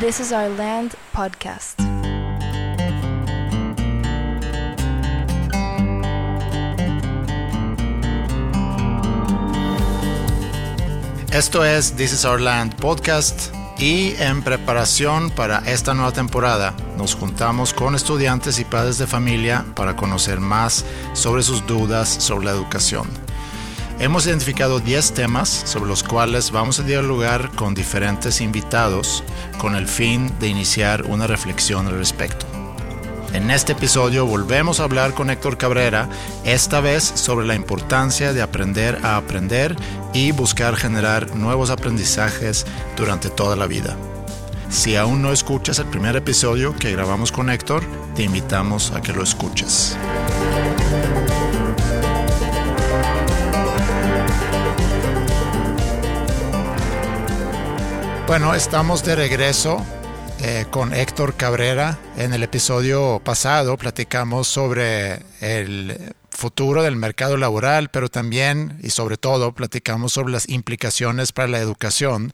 This is Our Land podcast. Esto es This is Our Land podcast y en preparación para esta nueva temporada nos juntamos con estudiantes y padres de familia para conocer más sobre sus dudas sobre la educación. Hemos identificado 10 temas sobre los cuales vamos a dialogar con diferentes invitados con el fin de iniciar una reflexión al respecto. En este episodio volvemos a hablar con Héctor Cabrera, esta vez sobre la importancia de aprender a aprender y buscar generar nuevos aprendizajes durante toda la vida. Si aún no escuchas el primer episodio que grabamos con Héctor, te invitamos a que lo escuches. Bueno, estamos de regreso eh, con Héctor Cabrera. En el episodio pasado platicamos sobre el futuro del mercado laboral, pero también y sobre todo platicamos sobre las implicaciones para la educación.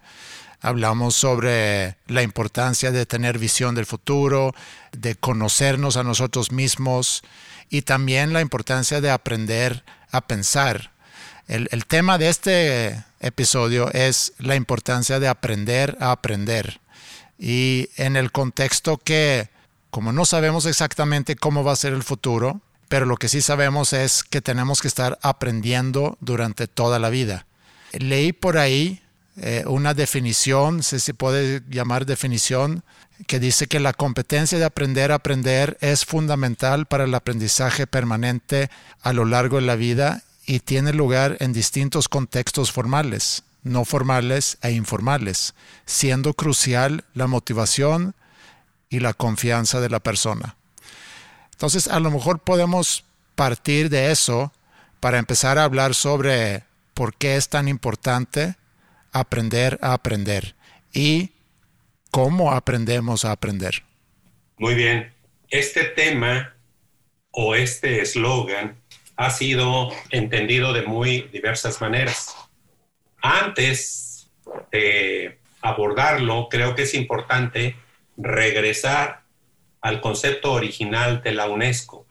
Hablamos sobre la importancia de tener visión del futuro, de conocernos a nosotros mismos y también la importancia de aprender a pensar. El, tema de este episodio es la importancia de aprender a aprender y en el contexto que, como no sabemos exactamente cómo va a ser el futuro, pero lo que sí sabemos es que tenemos que estar aprendiendo durante toda la vida. Leí por ahí eh, una definición, si se puede llamar definición, que dice que la competencia de aprender a aprender es fundamental para el aprendizaje permanente a lo largo de la vida y tiene lugar en distintos contextos formales no formales e informales, siendo crucial la motivación y la confianza de la persona. Entonces, a lo mejor podemos partir de eso para empezar a hablar sobre por qué es tan importante aprender a aprender y cómo aprendemos a aprender. Muy bien. Este tema o este eslogan ha sido entendido de muy diversas maneras. Antes de abordarlo, creo que es importante regresar al concepto original de la UNESCO.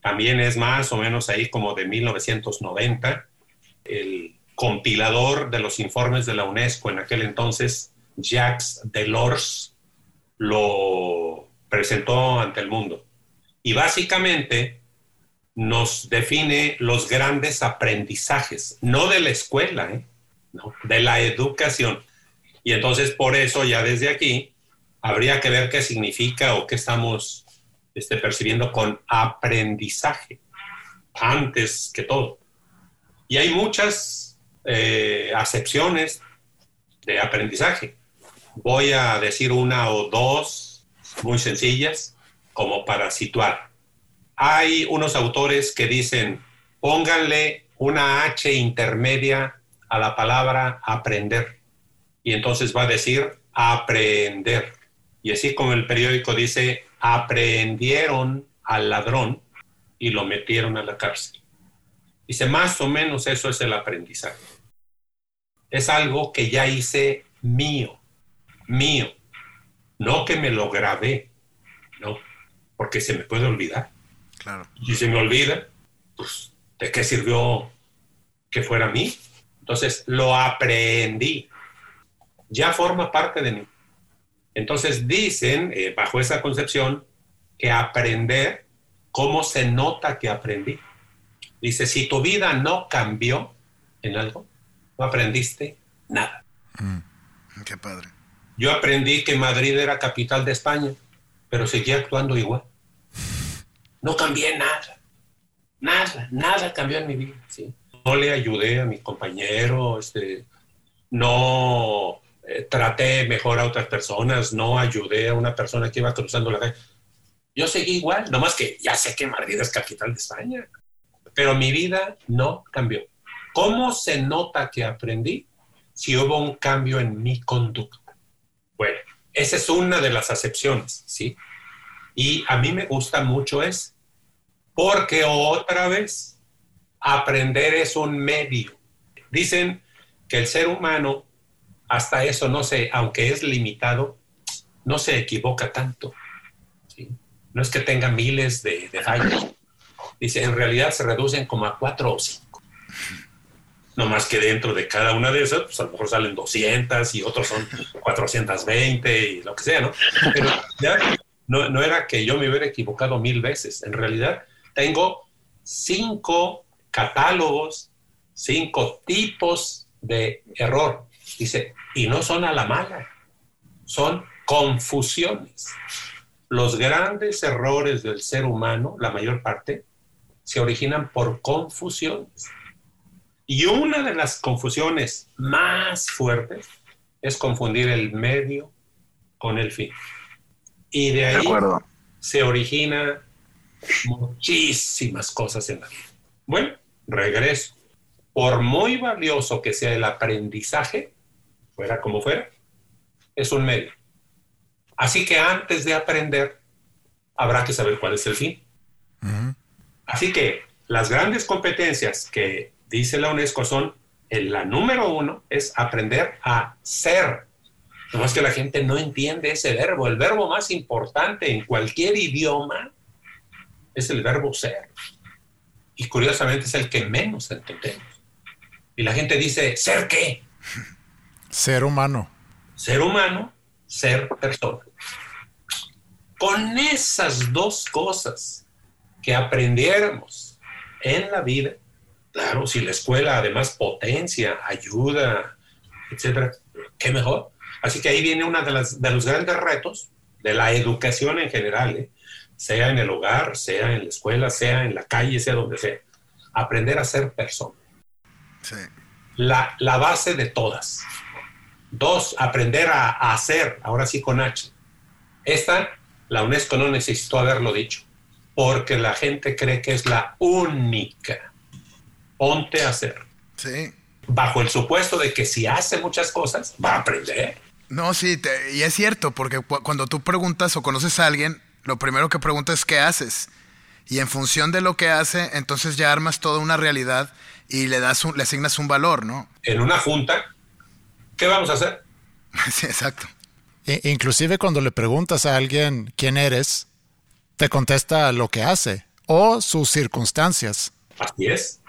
También es más o menos ahí como de 1990. El compilador de los informes de la UNESCO en aquel entonces, Jacques Delors, lo presentó ante el mundo. Y básicamente nos define los grandes aprendizajes, no de la escuela, ¿eh? de la educación. Y entonces por eso ya desde aquí habría que ver qué significa o qué estamos este, percibiendo con aprendizaje, antes que todo. Y hay muchas eh, acepciones de aprendizaje. Voy a decir una o dos muy sencillas como para situar. Hay unos autores que dicen, pónganle una H intermedia a la palabra aprender. Y entonces va a decir aprender. Y así como el periódico dice, aprendieron al ladrón y lo metieron a la cárcel. Dice, más o menos eso es el aprendizaje. Es algo que ya hice mío, mío. No que me lo grabé, no, porque se me puede olvidar. Claro. Y si se me olvida, pues, ¿de qué sirvió que fuera mí? Entonces, lo aprendí. Ya forma parte de mí. Entonces, dicen, eh, bajo esa concepción, que aprender, ¿cómo se nota que aprendí? Dice, si tu vida no cambió en algo, no aprendiste nada. Mm, qué padre. Yo aprendí que Madrid era capital de España, pero seguía actuando igual. No cambié nada. Nada, nada cambió en mi vida. no le ayudé a mi compañero, este, no eh, traté mejor a otras personas, no ayudé a una persona que iba cruzando la calle. Yo seguí igual, nomás que ya sé que Madrid es capital de España, pero mi vida no cambió. ¿Cómo se nota que aprendí? Si hubo un cambio en mi conducta. Bueno, esa es una de las acepciones, ¿sí? Y a mí me gusta mucho eso, porque otra vez aprender es un medio. Dicen que el ser humano, hasta eso, no sé, aunque es limitado, no se equivoca tanto. No es que tenga miles de, de fallos. Dice, en realidad se reducen como a cuatro o cinco. No más que dentro de cada una de esas, pues a lo mejor salen 200 y otros son 420 y lo que sea, ¿no? Pero ya no, no era que yo me hubiera equivocado mil veces. En realidad tengo cinco catálogos, cinco tipos de error. Dice, y no son a la mala, son confusiones. Los grandes errores del ser humano, la mayor parte, se originan por confusiones. Y una de las confusiones más fuertes es confundir el medio con el fin. Y de ahí se origina muchísimas cosas en la vida. Bueno, regreso. Por muy valioso que sea el aprendizaje, fuera como fuera, es un medio. Así que antes de aprender, habrá que saber cuál es el fin. Así que las grandes competencias que dice la UNESCO son, la número uno es aprender a ser. No es que la gente no entiende ese verbo. El verbo más importante en cualquier idioma es el verbo ser. Y curiosamente es el que menos entendemos. Y la gente dice, ¿ser qué? Ser humano. Ser humano, ser persona. Con esas dos cosas que aprendiéramos en la vida, claro, si la escuela además potencia, ayuda, etcétera, qué mejor. Así que ahí viene uno de, de los grandes retos de la educación en general, ¿eh? Sea en el hogar, sea en la escuela, sea en la calle, sea donde sea. Aprender a ser persona. Sí. La, la, base de todas. Dos, aprender a, a, hacer, ahora sí con H. Esta, la UNESCO no necesitó haberlo dicho, porque la gente cree que es la única. Ponte a hacer. Sí. Bajo el supuesto de que si hace muchas cosas, va a aprender. No, sí, te, y es cierto, porque cuando tú preguntas o conoces a alguien, lo primero que pregunta es qué haces. Y en función de lo que hace, entonces ya armas toda una realidad y le, das un, le asignas un valor, ¿no? En una junta, ¿qué vamos a hacer? sí, exacto. E inclusive cuando le preguntas a alguien quién eres, te contesta lo que hace o sus circunstancias. Así es.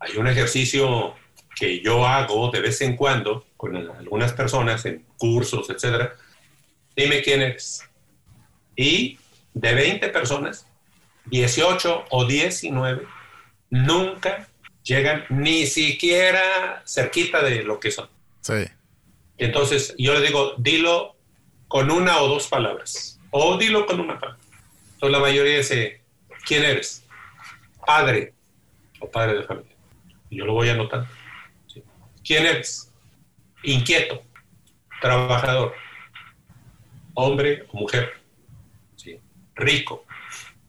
Hay un ejercicio que yo hago de vez en cuando con algunas personas en cursos, etcétera. Dime quién eres. Y de 20 personas, 18 o 19 nunca llegan ni siquiera cerquita de lo que son. Sí. Entonces yo le digo, dilo con una o dos palabras. O dilo con una palabra. Entonces la mayoría dice, ¿quién eres? Padre o padre de familia. Y yo lo voy anotando. ¿Sí? ¿Quién eres? Inquieto, trabajador, hombre o mujer rico,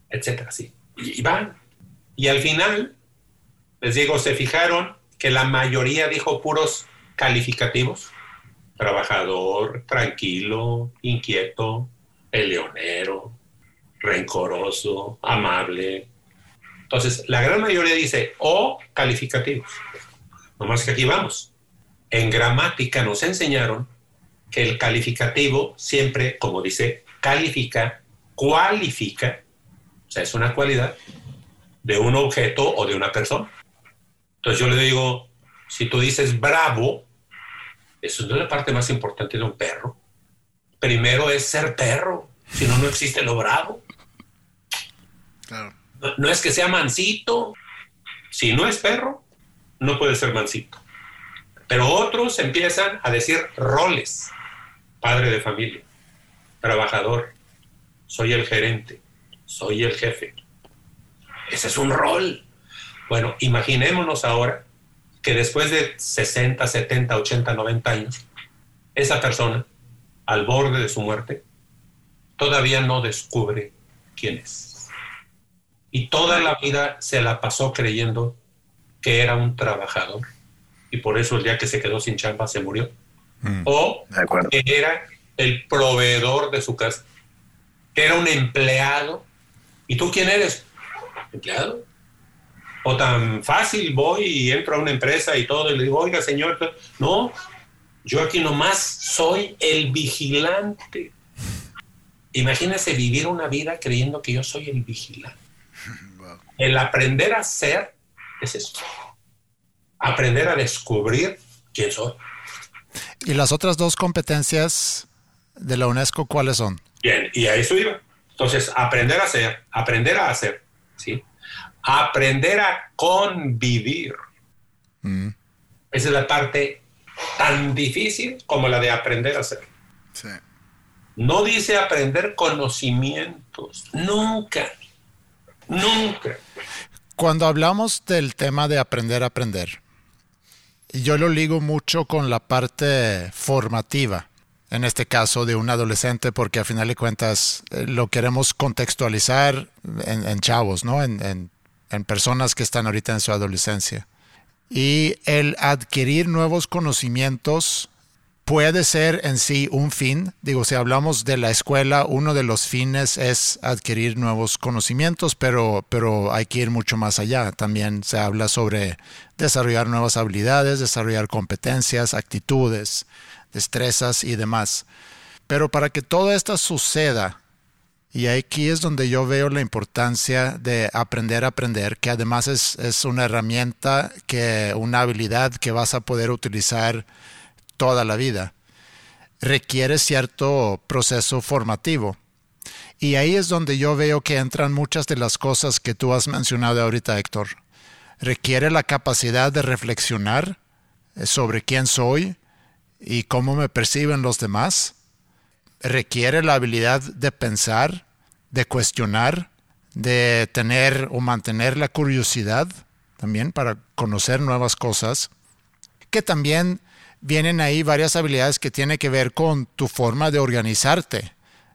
etcétera, sí. Y, van. Y al final, les digo, se fijaron que la mayoría dijo puros calificativos. Trabajador, tranquilo, inquieto, peleonero, rencoroso, amable. Entonces, la gran mayoría dice o calificativos. Nomás que aquí vamos. En gramática nos enseñaron que el calificativo siempre, como dice, califica cualifica, o sea, es una cualidad de un objeto o de una persona. Entonces yo le digo, si tú dices bravo, eso no es la parte más importante de un perro. Primero es ser perro, si no, no existe lo bravo. No, no es que sea mansito. Si no es perro, no puede ser mansito. Pero otros empiezan a decir roles. Padre de familia, trabajador, soy el gerente, soy el jefe. Ese es un rol. Bueno, imaginémonos ahora que después de 60, 70, 80, 90 años, esa persona, al borde de su muerte, todavía no descubre quién es. Y toda la vida se la pasó creyendo que era un trabajador. Y por eso el día que se quedó sin chamba se murió. Mm. o que era el proveedor de su casa era un empleado. ¿Y tú quién eres? Empleado. O tan fácil voy y entro a una empresa y todo y le digo, oiga señor, no, yo aquí nomás soy el vigilante. Imagínense vivir una vida creyendo que yo soy el vigilante. El aprender a ser es eso. Aprender a descubrir quién soy. ¿Y las otras dos competencias de la UNESCO cuáles son? Bien, y a eso iba. Entonces, aprender a ser, aprender a hacer, ¿sí? Aprender a convivir. Mm. Esa es la parte tan difícil como la de aprender a hacer. Sí. No dice aprender conocimientos, nunca, nunca. Cuando hablamos del tema de aprender a aprender, yo lo ligo mucho con la parte formativa, en este caso de un adolescente, porque a final de cuentas eh, lo queremos contextualizar en, chavos, ¿no? En, en, en personas que están ahorita en su adolescencia. Y el adquirir nuevos conocimientos puede ser en sí un fin. Digo, si hablamos de la escuela, uno de los fines es adquirir nuevos conocimientos, pero, pero hay que ir mucho más allá. También se habla sobre desarrollar nuevas habilidades, desarrollar competencias, actitudes, destrezas y demás. Pero para que todo esto suceda, y aquí es donde yo veo la importancia de aprender a aprender, que además es, es una herramienta, que, una habilidad que vas a poder utilizar toda la vida. Requiere cierto proceso formativo. Y ahí es donde yo veo que entran muchas de las cosas que tú has mencionado ahorita, Héctor. Requiere la capacidad de reflexionar sobre quién soy y cómo me perciben los demás. Requiere la habilidad de pensar, de cuestionar, de tener o mantener la curiosidad también para conocer nuevas cosas, que también vienen ahí varias habilidades que tienen que ver con tu forma de organizarte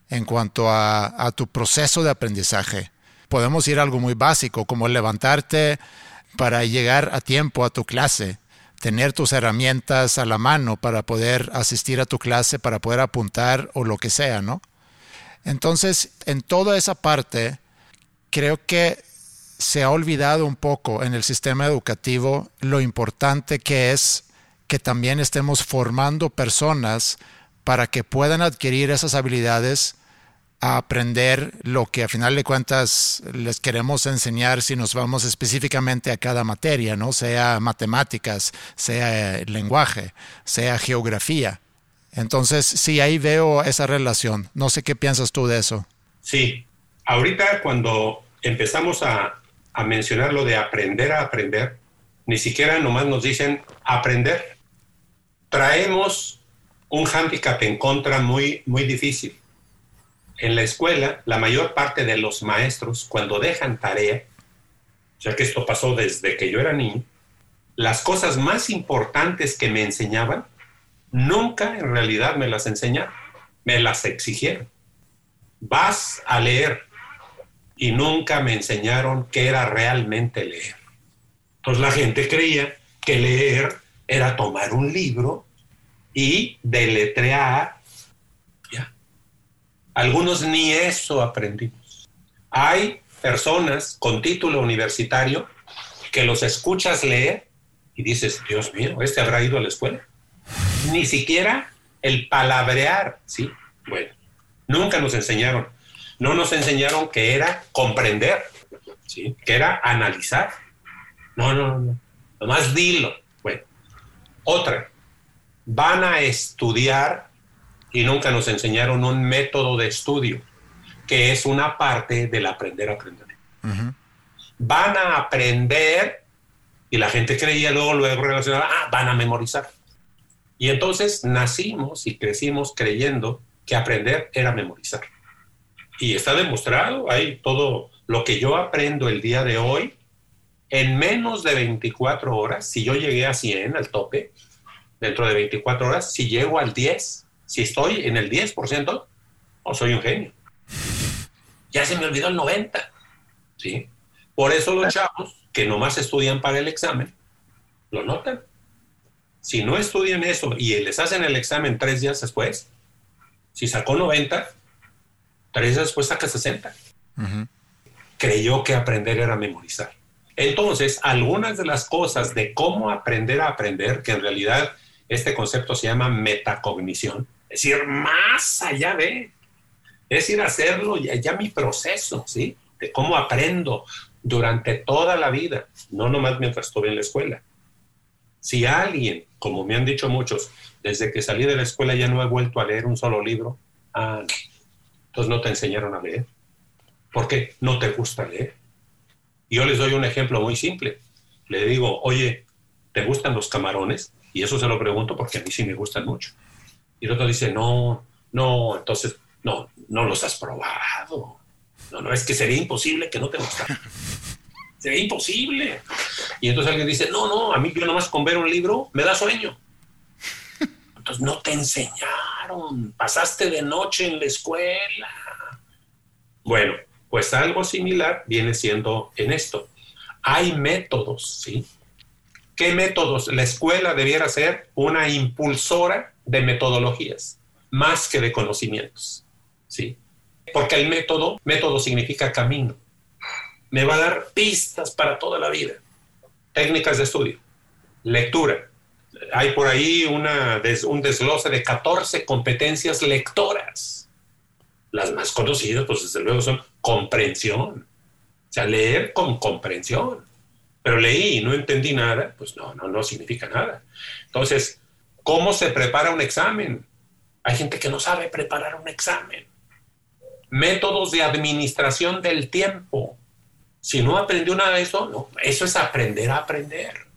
en cuanto a, tu proceso de aprendizaje. Podemos ir a algo muy básico, como levantarte para llegar a tiempo a tu clase, tener tus herramientas a la mano para poder asistir a tu clase, para poder apuntar o lo que sea, ¿no? Entonces, en toda esa parte, creo que se ha olvidado un poco en el sistema educativo lo importante que es que también estemos formando personas para que puedan adquirir esas habilidades a aprender lo que a final de cuentas les queremos enseñar si nos vamos específicamente a cada materia, ¿no? Sea matemáticas, sea lenguaje, sea geografía. Entonces, sí, ahí veo esa relación. No sé qué piensas tú de eso. Sí, ahorita cuando empezamos a, a mencionar lo de aprender a aprender, ni siquiera nomás nos dicen aprender. Traemos un hándicap en contra muy, muy difícil. En la escuela, la mayor parte de los maestros, cuando dejan tarea, ya que esto pasó desde que yo era niño, las cosas más importantes que me enseñaban, nunca en realidad me las enseñaron, me las exigieron. Vas a leer y nunca me enseñaron qué era realmente leer. Entonces la gente creía que leer era tomar un libro y deletrear. Algunos ni eso aprendimos. Hay personas con título universitario que los escuchas leer y dices, Dios mío, este habrá ido a la escuela. Ni siquiera el palabrear, ¿sí? Bueno, nunca nos enseñaron. No nos enseñaron que era comprender, ¿sí? Que era analizar. No, no, no. Nomás dilo. Bueno, otra. Van a estudiar y nunca nos enseñaron un método de estudio, que es una parte del aprender a aprender. Uh -huh. Van a aprender y la gente creía luego, luego relacionaba, ah, van a memorizar. Y entonces nacimos y crecimos creyendo que aprender era memorizar. Y está demostrado, hay todo lo que yo aprendo el día de hoy, en menos de 24 horas, si yo llegué a 100, al tope, dentro de 24 horas, si llego al 10, si estoy en el 10%, o soy un genio. Ya se me olvidó el 90. ¿sí? Por eso los chavos que nomás estudian para el examen, lo notan. Si no estudian eso y les hacen el examen tres días después, si sacó 90, tres días después saca 60. Uh -huh. Creyó que aprender era memorizar. Entonces, algunas de las cosas de cómo aprender a aprender, que en realidad este concepto se llama metacognición, es decir, más allá de, es ir a hacerlo ya, ya mi proceso, ¿sí? De cómo aprendo durante toda la vida, no nomás mientras estuve en la escuela. Si alguien, como me han dicho muchos, desde que salí de la escuela ya no he vuelto a leer un solo libro, ah, entonces no te enseñaron a leer. ¿Por qué? No te gusta leer. Yo les doy un ejemplo muy simple. Le digo, oye, ¿te gustan los camarones? Y eso se lo pregunto porque a mí sí me gustan mucho. Y el otro dice, no, no, entonces, no, no los has probado. No, no, es que sería imposible que no te gustaran. sería imposible. Y entonces alguien dice, no, no, a mí yo nomás con ver un libro me da sueño. Entonces no te enseñaron, pasaste de noche en la escuela. Bueno, pues algo similar viene siendo en esto. Hay métodos, ¿sí? ¿Qué métodos? La escuela debiera ser una impulsora de metodologías, más que de conocimientos, ¿sí? Porque el método, método significa camino. Me va a dar pistas para toda la vida. Técnicas de estudio, lectura, hay por ahí una, un desglose de 14 competencias lectoras. Las más conocidas, pues desde luego son comprensión. O sea, leer con comprensión. Pero leí y no entendí nada, pues no, no, no significa nada. Entonces, ¿cómo se prepara un examen? Hay gente que no sabe preparar un examen. Métodos de administración del tiempo. Si no aprendió nada de eso, no, eso es aprender a aprender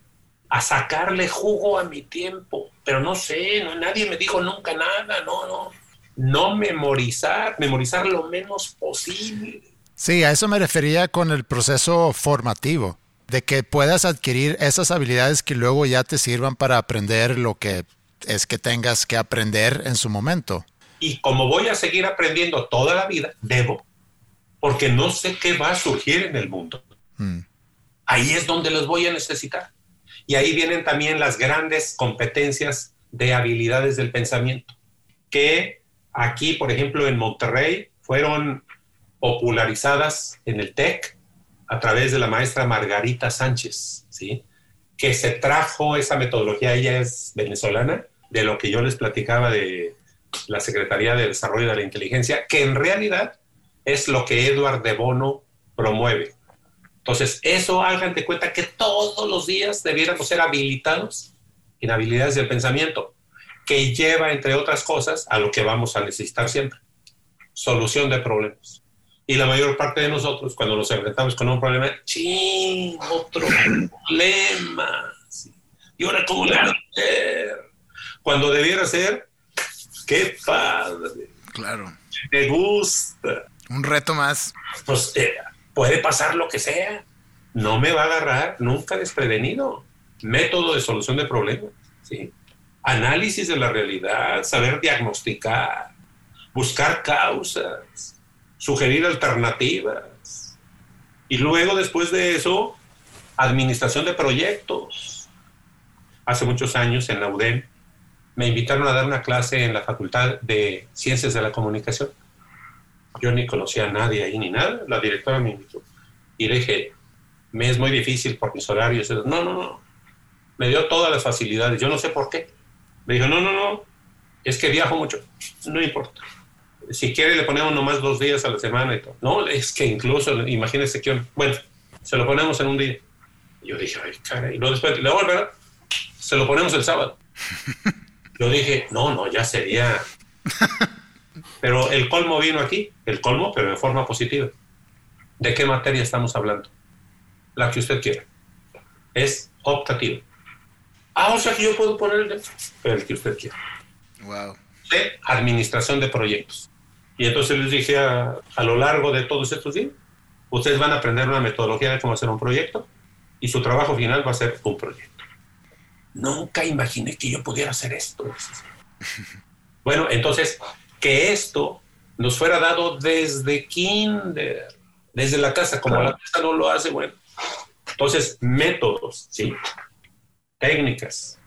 a sacarle jugo a mi tiempo. Pero no sé, no, nadie me dijo nunca nada, no, no. No memorizar, memorizar lo menos posible. Sí, a eso me refería con el proceso formativo, de que puedas adquirir esas habilidades que luego ya te sirvan para aprender lo que es que tengas que aprender en su momento. Y como voy a seguir aprendiendo toda la vida, debo, porque no sé qué va a surgir en el mundo. Mm. Ahí es donde los voy a necesitar. Y ahí vienen también las grandes competencias de habilidades del pensamiento, que aquí, por ejemplo, en Monterrey, fueron popularizadas en el TEC a través de la maestra Margarita Sánchez, ¿sí? que se trajo esa metodología, ella es venezolana, de lo que yo les platicaba de la Secretaría de Desarrollo de la Inteligencia, que en realidad es lo que Edward de Bono promueve. Entonces, eso hagan de cuenta que todos los días debiéramos ser habilitados en habilidades del pensamiento, que lleva, entre otras cosas, a lo que vamos a necesitar siempre, solución de problemas. Y la mayor parte de nosotros, cuando nos enfrentamos con un problema, ¡ching! Otro problema. ¿Y ahora cómo le a hacer? Cuando debiera ser, ¡qué padre! Claro. Me gusta. Un reto más. Pues eh, puede pasar lo que sea. No me va a agarrar nunca desprevenido. Método de solución de problemas. ¿sí? Análisis de la realidad, saber diagnosticar, buscar causas, sugerir alternativas. Y luego, después de eso, administración de proyectos. Hace muchos años en la UDEM me invitaron a dar una clase en la Facultad de Ciencias de la Comunicación yo ni conocía a nadie ahí ni nada. La directora me invitó. Y le dije, me es muy difícil por mis horarios. No, no, no. Me dio todas las facilidades. Yo no sé por qué. Me dijo, no, no, no. Es que viajo mucho. No importa. Si quiere le ponemos nomás dos días a la semana y todo. No, es que incluso, imagínese que, bueno, se lo ponemos en un día. Yo dije, ay, cara. Y luego después, le ¿verdad? Se lo ponemos el sábado. Yo dije, no, no, ya sería pero el colmo vino aquí, el colmo, pero de forma positiva. ¿De qué materia estamos hablando? La que usted quiera. Es optativo. Ah, o sea que yo puedo poner el, el que usted quiera. Wow. De administración de proyectos. Y entonces les dije a, a lo largo de todos estos días, ustedes van a aprender una metodología de cómo hacer un proyecto y su trabajo final va a ser un proyecto. Nunca imaginé que yo pudiera hacer esto. bueno, entonces que esto nos fuera dado desde kinder, desde la casa, como la casa no lo hace, bueno. Entonces, métodos, ¿sí? Técnicas,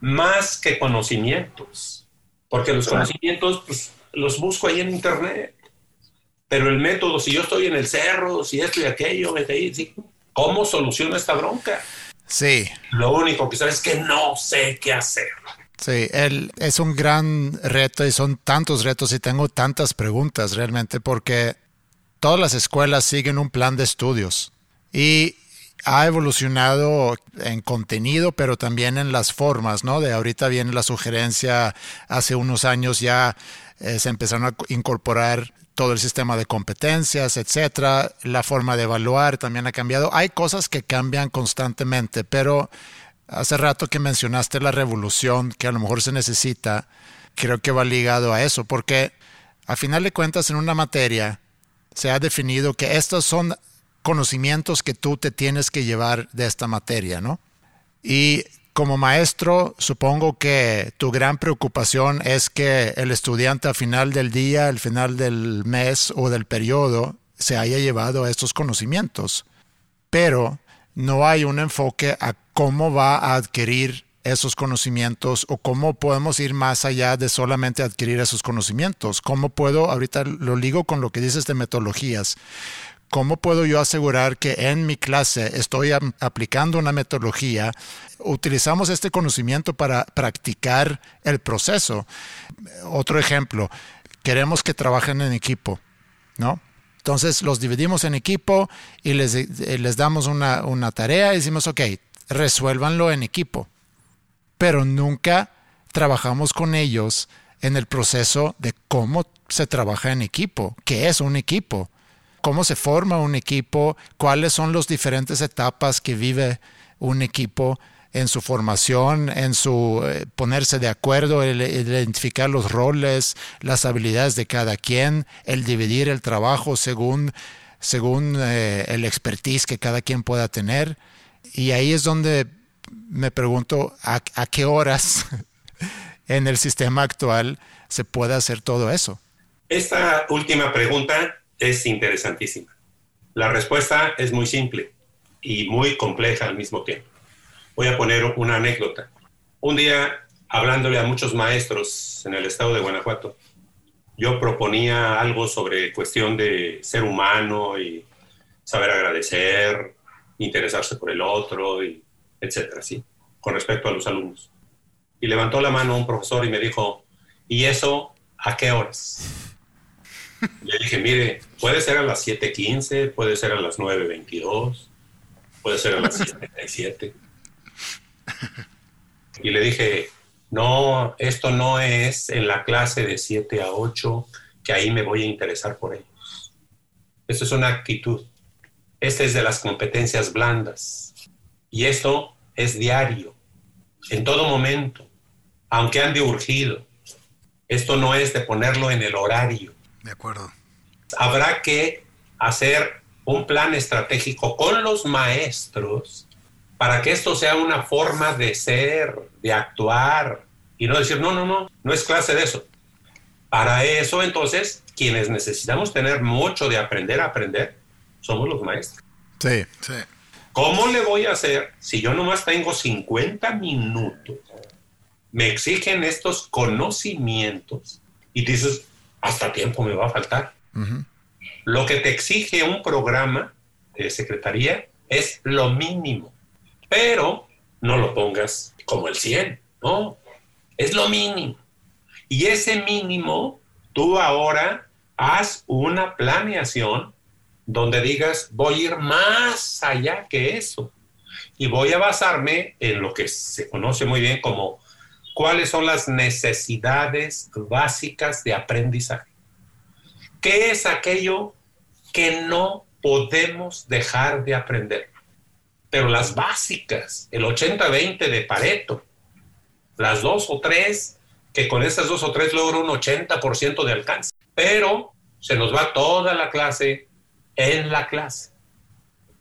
más que conocimientos, porque los conocimientos pues, los busco ahí en internet, pero el método, si yo estoy en el cerro, si esto y aquello, ¿sí? ¿cómo soluciono esta bronca? Sí. Lo único que sabes es que no sé qué hacer. Sí, él es un gran reto y son tantos retos y tengo tantas preguntas realmente porque todas las escuelas siguen un plan de estudios y ha evolucionado en contenido, pero también en las formas, ¿no? De ahorita viene la sugerencia, hace unos años ya eh, se empezaron a incorporar todo el sistema de competencias, etcétera. La forma de evaluar también ha cambiado. Hay cosas que cambian constantemente, pero hace rato que mencionaste la revolución que a lo mejor se necesita, creo que va ligado a eso, porque a final de cuentas en una materia se ha definido que estos son conocimientos que tú te tienes que llevar de esta materia, ¿no? Y como maestro, supongo que tu gran preocupación es que el estudiante al final del día, al final del mes o del periodo, se haya llevado estos conocimientos. Pero no hay un enfoque a cómo va a adquirir esos conocimientos o cómo podemos ir más allá de solamente adquirir esos conocimientos. ¿Cómo puedo, ahorita lo ligo con lo que dices de metodologías, ¿Cómo puedo yo asegurar que en mi clase estoy aplicando una metodología? Utilizamos este conocimiento para practicar el proceso. Otro ejemplo, queremos que trabajen en equipo, ¿no? Entonces los dividimos en equipo y les, les damos una, una tarea y decimos, ok, resuélvanlo en equipo. Pero nunca trabajamos con ellos en el proceso de cómo se trabaja en equipo, qué es un equipo cómo se forma un equipo, cuáles son las diferentes etapas que vive un equipo en su formación, en su eh, ponerse de acuerdo, el, identificar los roles, las habilidades de cada quien, el dividir el trabajo según, según eh, el expertise que cada quien pueda tener. Y ahí es donde me pregunto a, a qué horas en el sistema actual se puede hacer todo eso. Esta última pregunta es interesantísima. La respuesta es muy simple y muy compleja al mismo tiempo. Voy a poner una anécdota. Un día, hablándole a muchos maestros en el estado de Guanajuato, yo proponía algo sobre cuestión de ser humano y saber agradecer, interesarse por el otro, etcétera, ¿sí? Con respecto a los alumnos. Y levantó la mano un profesor y me dijo, ¿y eso a qué horas? Le dije, mire, puede ser a las 7.15, puede ser a las 9.22, puede ser a las 7.37. Y le dije, no, esto no es en la clase de 7 a 8, que ahí me voy a interesar por ellos. Esto es una actitud. Este es de las competencias blandas. Y esto es diario, en todo momento, aunque ande urgido. Esto no es de ponerlo en el horario. De acuerdo. Habrá que hacer un plan estratégico con los maestros para que esto sea una forma de ser, de actuar y no decir, no, no, no, no es clase de eso. Para eso, entonces, quienes necesitamos tener mucho de aprender a aprender, somos los maestros. Sí, sí. ¿Cómo le voy a hacer si yo nomás tengo 50 minutos? Me exigen estos conocimientos y dices, hasta tiempo me va a faltar. Lo que te exige un programa de secretaría es lo mínimo, pero no lo pongas como el 100, no, es lo mínimo. Y ese mínimo, tú ahora haz una planeación donde digas, voy a ir más allá que eso. Y voy a basarme en lo que se conoce muy bien como cuáles son las necesidades básicas de aprendizaje. ¿Qué es aquello que no podemos dejar de aprender? Pero las básicas, el 80-20 de Pareto, las dos o tres, que con esas dos o tres logro un 80% de alcance. Pero se nos va toda la clase en la clase.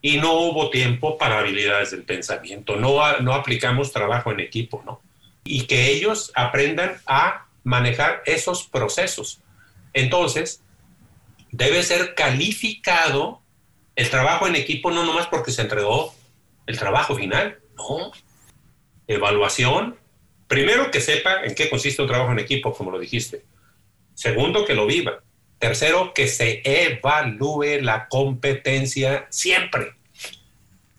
Y no hubo tiempo para habilidades del pensamiento, no, no aplicamos trabajo en equipo, ¿no? Y que ellos aprendan a manejar esos procesos. Entonces, debe ser calificado el trabajo en equipo no nomás porque se entregó el trabajo final, no. Evaluación. Primero, que sepa en qué consiste un trabajo en equipo, como lo dijiste. Segundo, que lo viva. Tercero, que se evalúe la competencia siempre.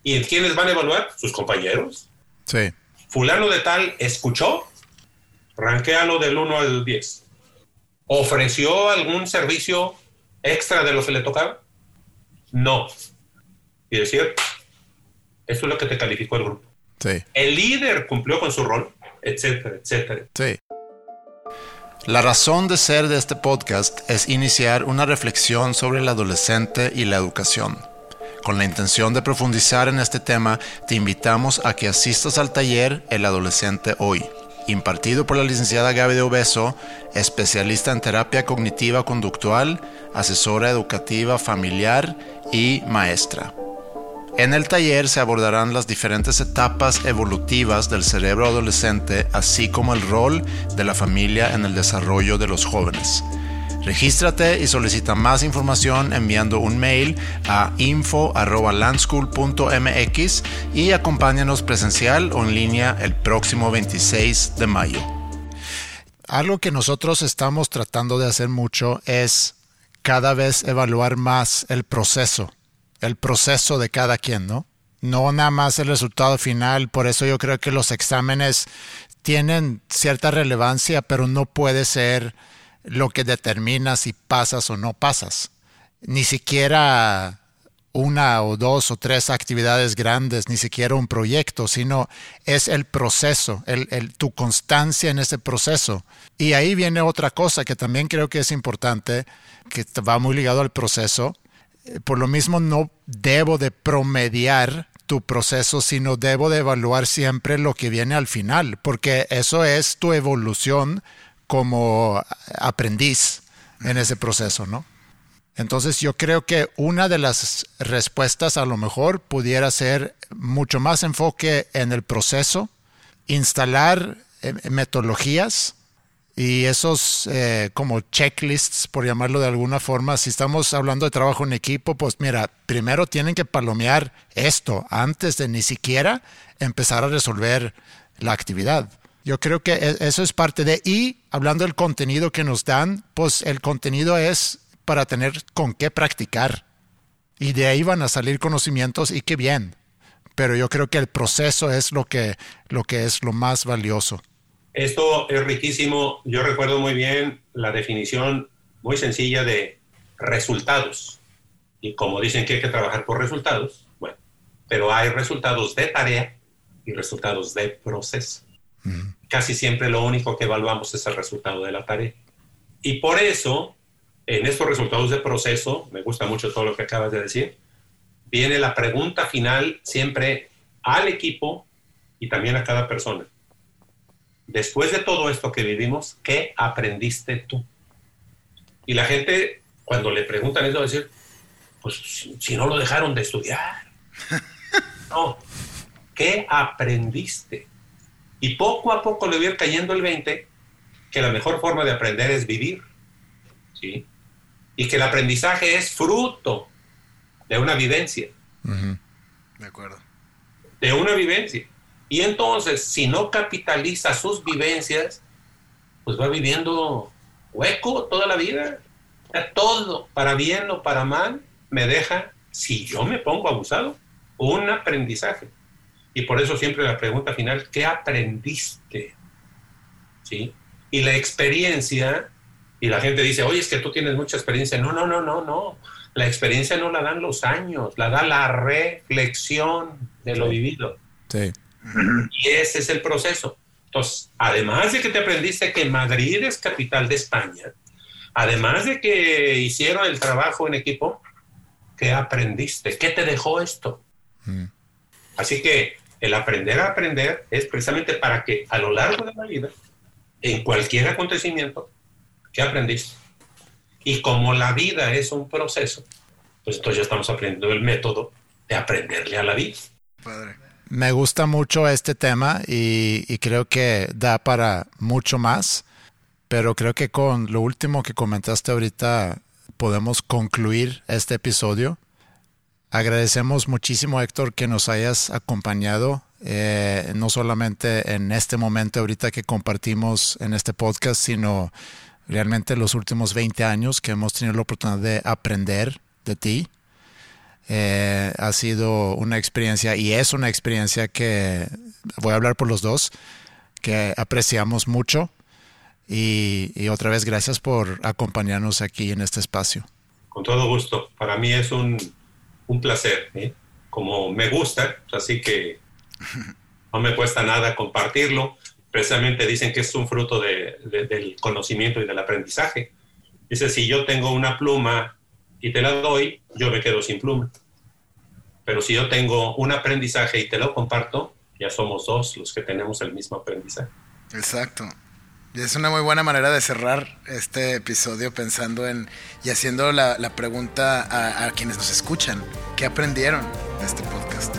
¿Y quiénes van a evaluar? Sus compañeros. Sí fulano de tal escuchó Ranquéalo del 1 al 10. ¿Ofreció algún servicio extra de lo que le tocaba? No. Y decir, eso es lo que te calificó el grupo. Sí. El líder cumplió con su rol, etcétera, etcétera. Sí. La razón de ser de este podcast es iniciar una reflexión sobre el adolescente y la educación. Con la intención de profundizar en este tema, te invitamos a que asistas al taller El Adolescente Hoy, impartido por la licenciada Gaby de Obeso, especialista en terapia cognitiva conductual, asesora educativa familiar y maestra. En el taller se abordarán las diferentes etapas evolutivas del cerebro adolescente, así como el rol de la familia en el desarrollo de los jóvenes. Regístrate y solicita más información enviando un mail a info.landschool.mx y acompáñanos presencial o en línea el próximo 26 de mayo. Algo que nosotros estamos tratando de hacer mucho es cada vez evaluar más el proceso, el proceso de cada quien, ¿no? No nada más el resultado final, por eso yo creo que los exámenes tienen cierta relevancia, pero no puede ser lo que determina si pasas o no pasas. Ni siquiera una o dos o tres actividades grandes, ni siquiera un proyecto, sino es el proceso, el, el, tu constancia en ese proceso. Y ahí viene otra cosa que también creo que es importante, que va muy ligado al proceso. Por lo mismo no debo de promediar tu proceso, sino debo de evaluar siempre lo que viene al final, porque eso es tu evolución como aprendiz en ese proceso, ¿no? Entonces yo creo que una de las respuestas a lo mejor pudiera ser mucho más enfoque en el proceso, instalar eh, metodologías y esos eh, como checklists, por llamarlo de alguna forma. Si estamos hablando de trabajo en equipo, pues mira, primero tienen que palomear esto antes de ni siquiera empezar a resolver la actividad. Yo creo que e, eso es parte de, y hablando del contenido que nos dan, pues el contenido es para tener con qué practicar. Y de ahí van a salir conocimientos y qué bien. Pero yo creo que el proceso es lo que, lo que es lo más valioso. Esto es riquísimo. Yo recuerdo muy bien la definición muy sencilla de resultados. Y como dicen que hay que trabajar por resultados, bueno, pero hay resultados de tarea y resultados de proceso. Mm. Casi siempre lo único que evaluamos es el resultado de la tarea. Y por eso, en estos resultados de proceso, me gusta mucho todo lo que acabas de decir, viene la pregunta final siempre al equipo y también a cada persona. Después de todo esto que vivimos, ¿qué aprendiste tú? Y la gente, cuando le preguntan eso, va a decir, pues si no lo dejaron de estudiar. No, ¿qué aprendiste? Y poco a poco le voy a ir cayendo el 20 que la mejor forma de aprender es vivir. ¿sí? Y que el aprendizaje es fruto de una vivencia. De acuerdo. De una vivencia. Y entonces, si no capitaliza sus vivencias, pues va viviendo hueco toda la vida. todo, para bien o para mal, me deja, si yo me pongo abusado, un aprendizaje. Y por eso siempre la pregunta final, ¿qué aprendiste? ¿Sí? Y la experiencia, y la gente dice, oye, es que tú tienes mucha experiencia. No, no, no, no, no. La experiencia no la dan los años, la da la reflexión de lo vivido. Sí. Y ese es el proceso. Entonces, además de que te aprendiste que Madrid es capital de España, además de que hicieron el trabajo en equipo, ¿qué aprendiste? ¿Qué te dejó esto? Mm. Así que el aprender a aprender es precisamente para que a lo largo de la vida, en cualquier acontecimiento, ¿qué aprendiste? Y como la vida es un proceso, pues entonces ya estamos aprendiendo el método de aprenderle a la vida. Padre. Me gusta mucho este tema y, y, creo que da para mucho más, pero creo que con lo último que comentaste ahorita podemos concluir este episodio. Agradecemos muchísimo, Héctor, que nos hayas acompañado, eh, no solamente en este momento ahorita que compartimos en este podcast, sino realmente los últimos 20 años que hemos tenido la oportunidad de aprender de ti. Eh, ha sido una experiencia y es una experiencia que voy a hablar por los dos, que apreciamos mucho Y, otra vez gracias por acompañarnos aquí en este espacio. Con todo gusto. Para mí es un, un placer. ¿eh? Como me gusta, así que no me cuesta nada compartirlo. Precisamente dicen que es un fruto de, del conocimiento y del aprendizaje. Dice, si yo tengo una pluma y te la doy, yo me quedo sin pluma. Pero si yo tengo un aprendizaje y te lo comparto, ya somos dos los que tenemos el mismo aprendizaje. Exacto. Es una muy buena manera de cerrar este episodio pensando en y haciendo la, pregunta a quienes nos escuchan. ¿Qué aprendieron de este podcast?